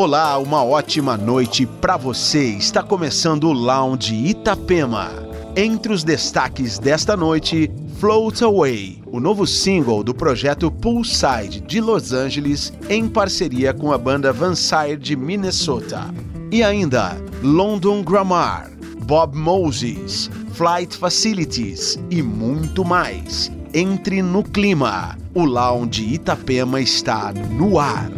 Olá, uma ótima noite para você. Está começando o Lounge Itapema. Entre os destaques desta noite, Float Away, o novo single do projeto Poolside de Los Angeles, em parceria com a banda Vansire de Minnesota. E ainda, London Grammar, Bob Moses, Flight Facilities e muito mais. Entre no clima. O Lounge Itapema está no ar.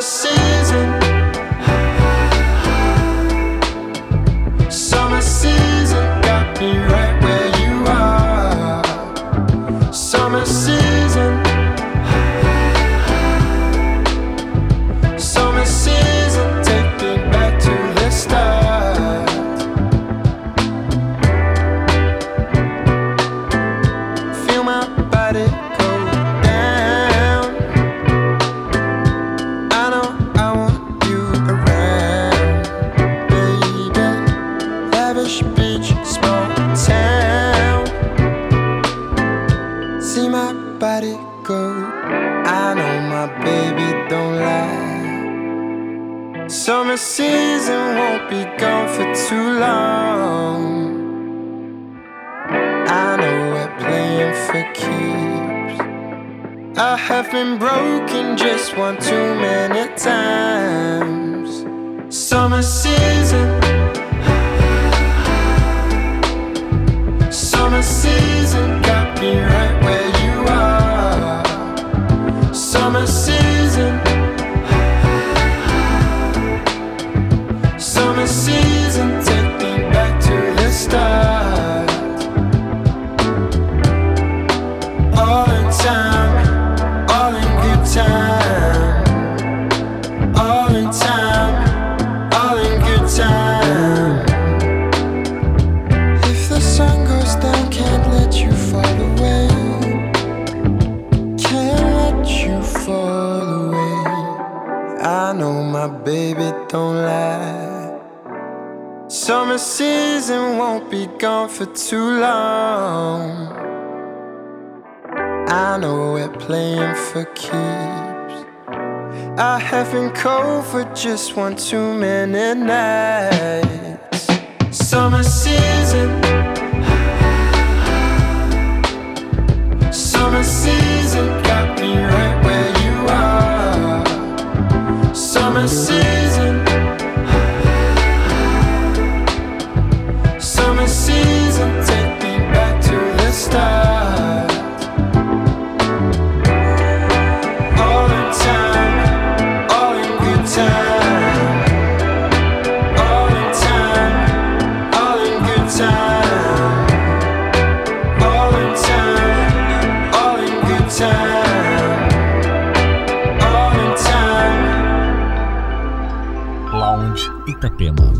summer season. Summer season won't be gone for too long. I know we're playing for keeps. I haven't cold for just one too many nights. Summer season. Summer season got me right where you are. Summer season. Артема.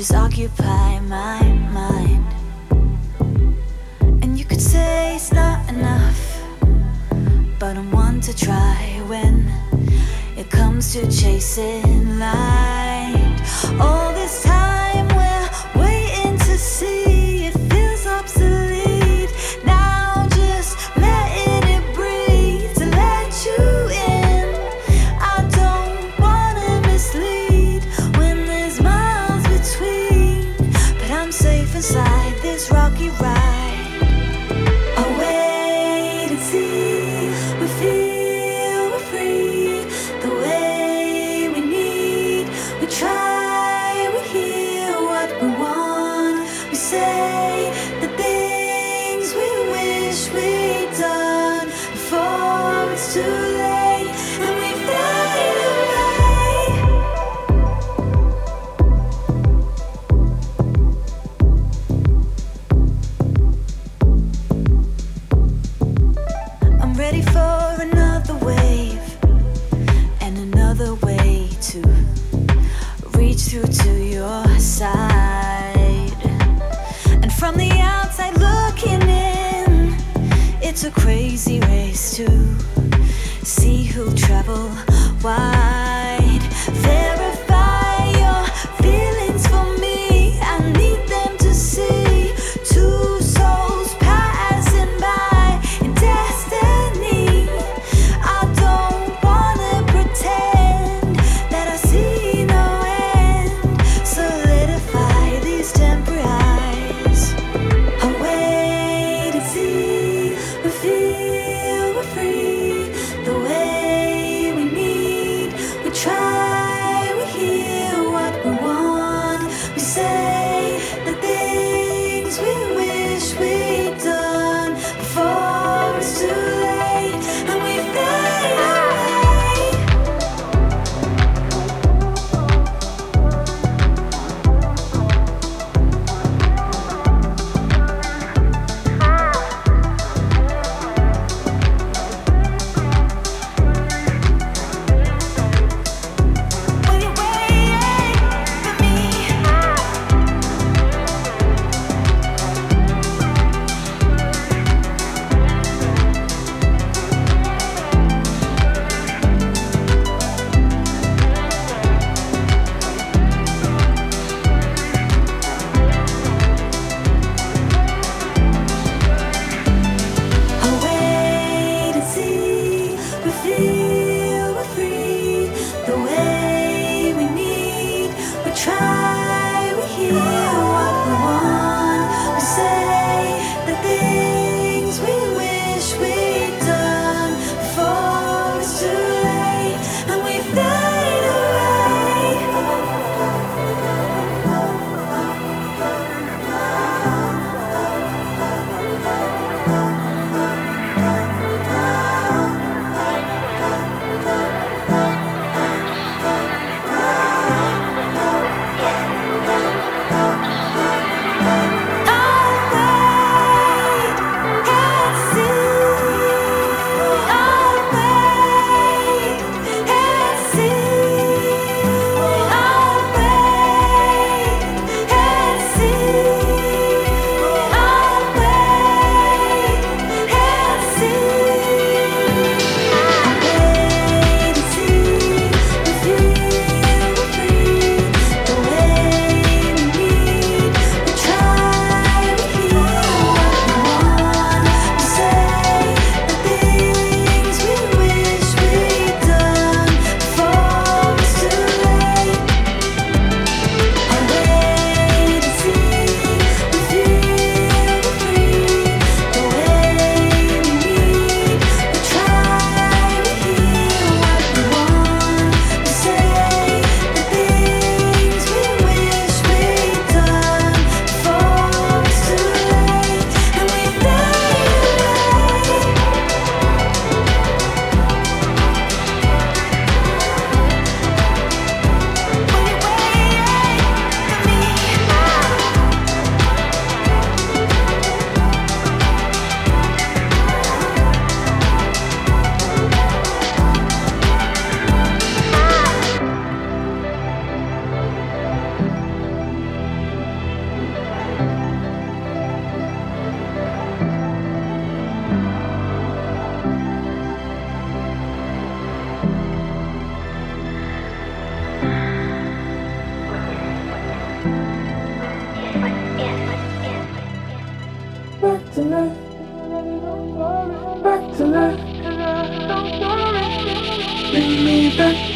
just occupy my mind. And you could say it's not enough, but I'm one to try when it comes to chasing light. All this time. color. Bring me back.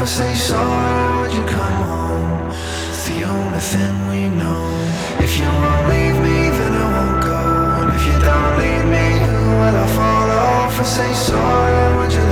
If I say sorry, would you come home? It's the only thing we know. If you won't leave me, then I won't go. And if you don't need me, who will I follow? If I say sorry, would you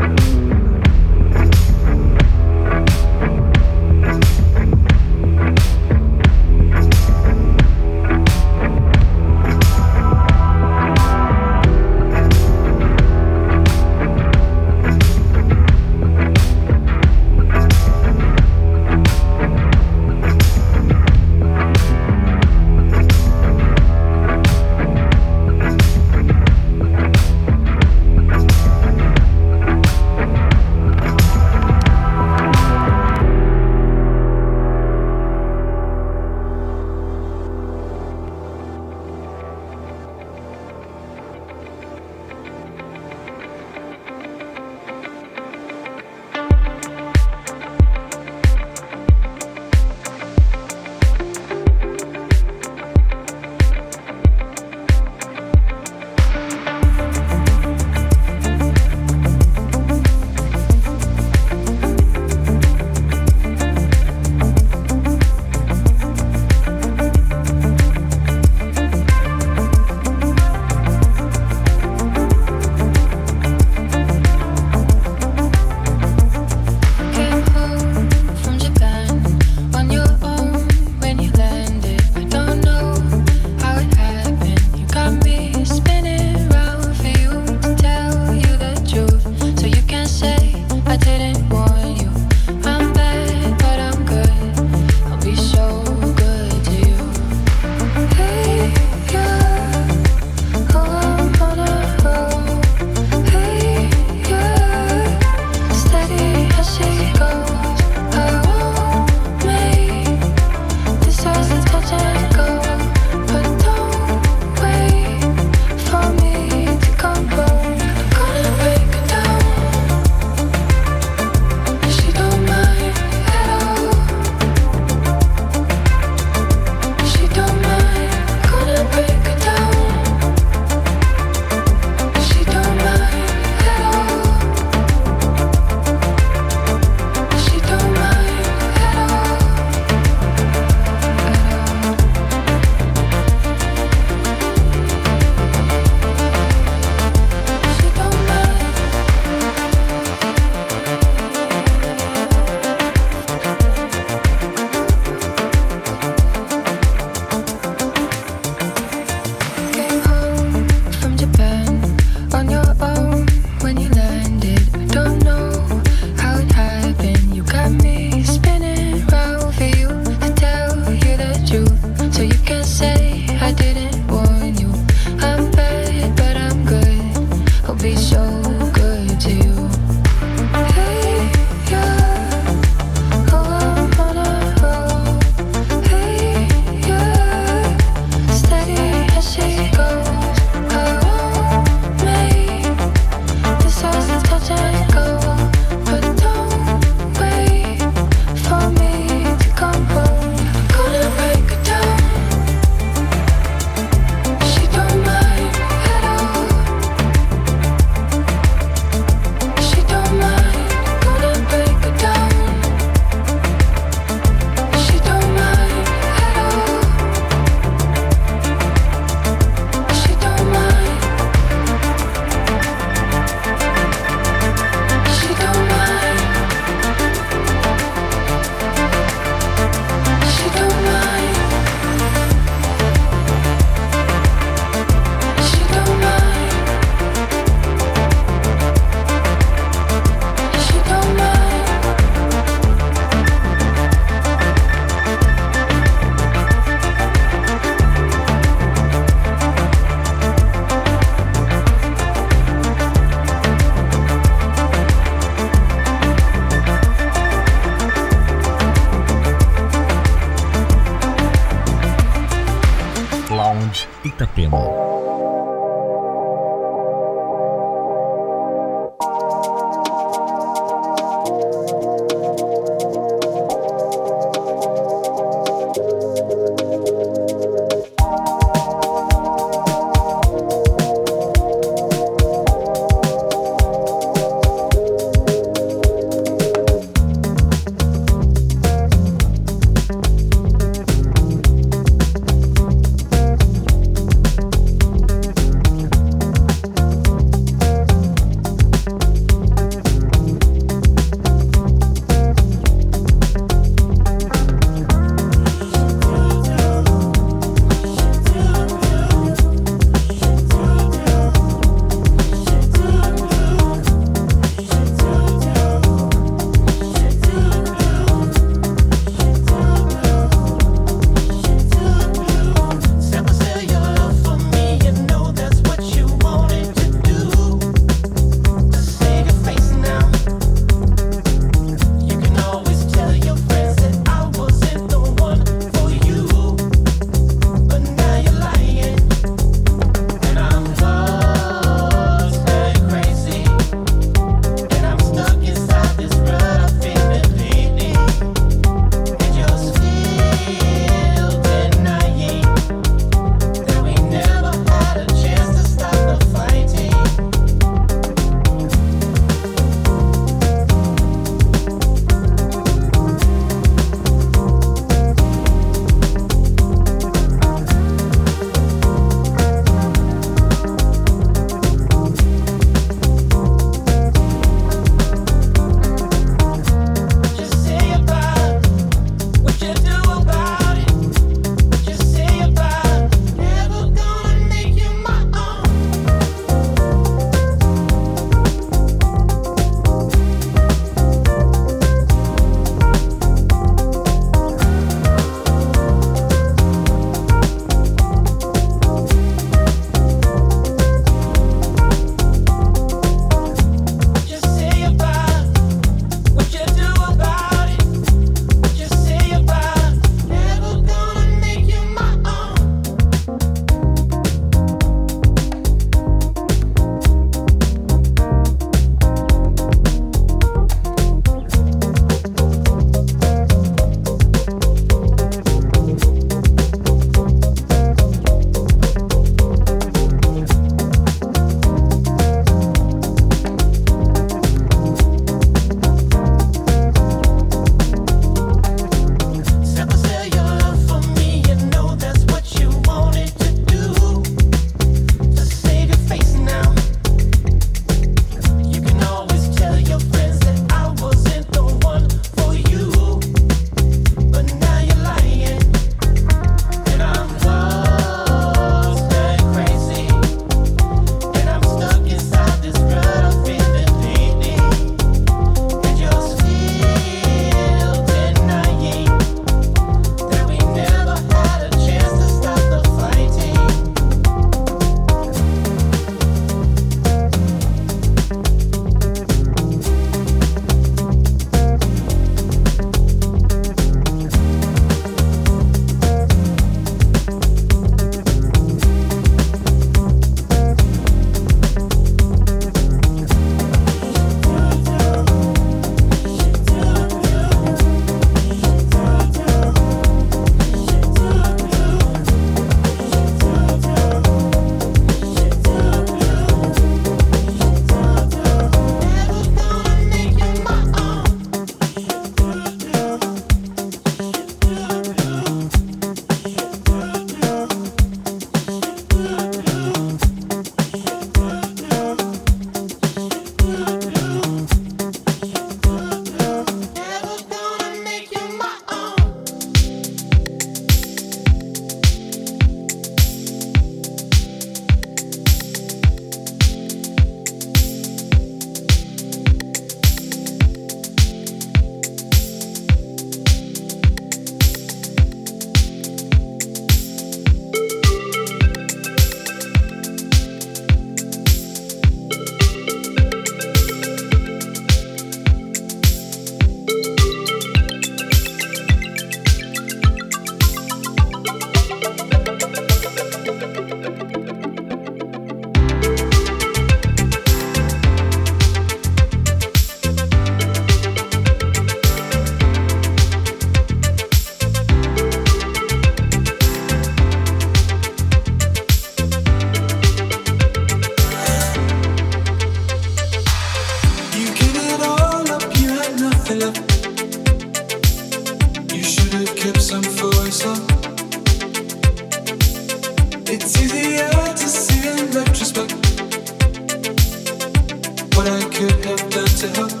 to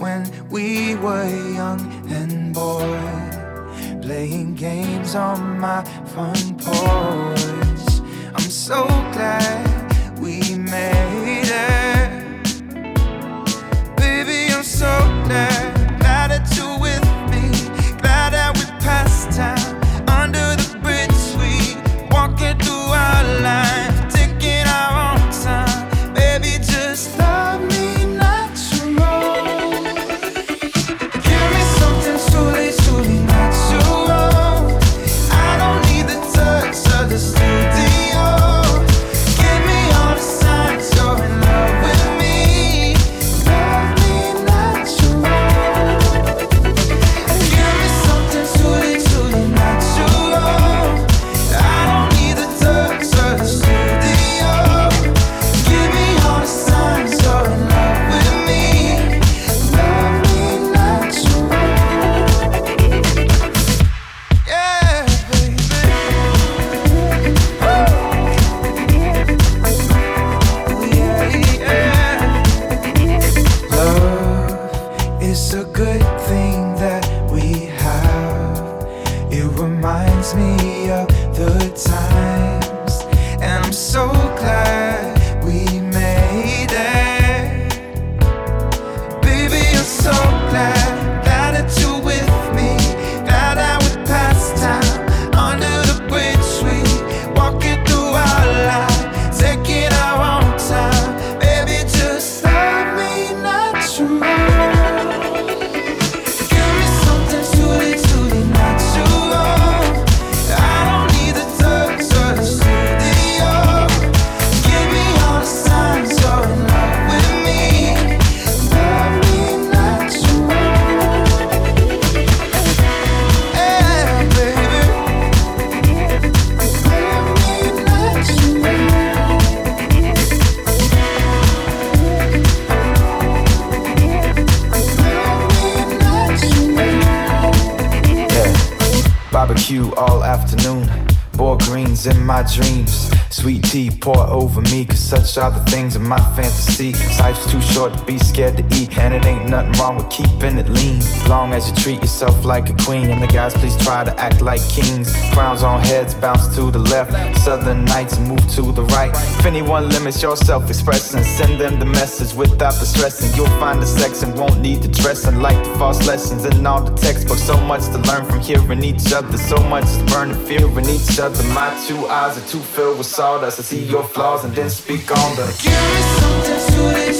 when we were young and bored, playing games on my front porch. I'm so glad we made dreams. Sweet tea pour over me, cause such are the things in my fantasy. Life's too short to be scared to eat, and it ain't nothing wrong with keeping it lean. Long as you treat yourself like a queen, and the guys please try to act like kings. Crowns on heads bounce to the left, southern nights move to the right. If anyone limits your self expression, send them the message without the stressing. You'll find the sex and won't need the dressing like the false lessons in all the textbooks. So much to learn from hearing each other, so much to burn and fear in each other. My two eyes are too filled with sawdust. I see your flaws and then speak on them. Give me something to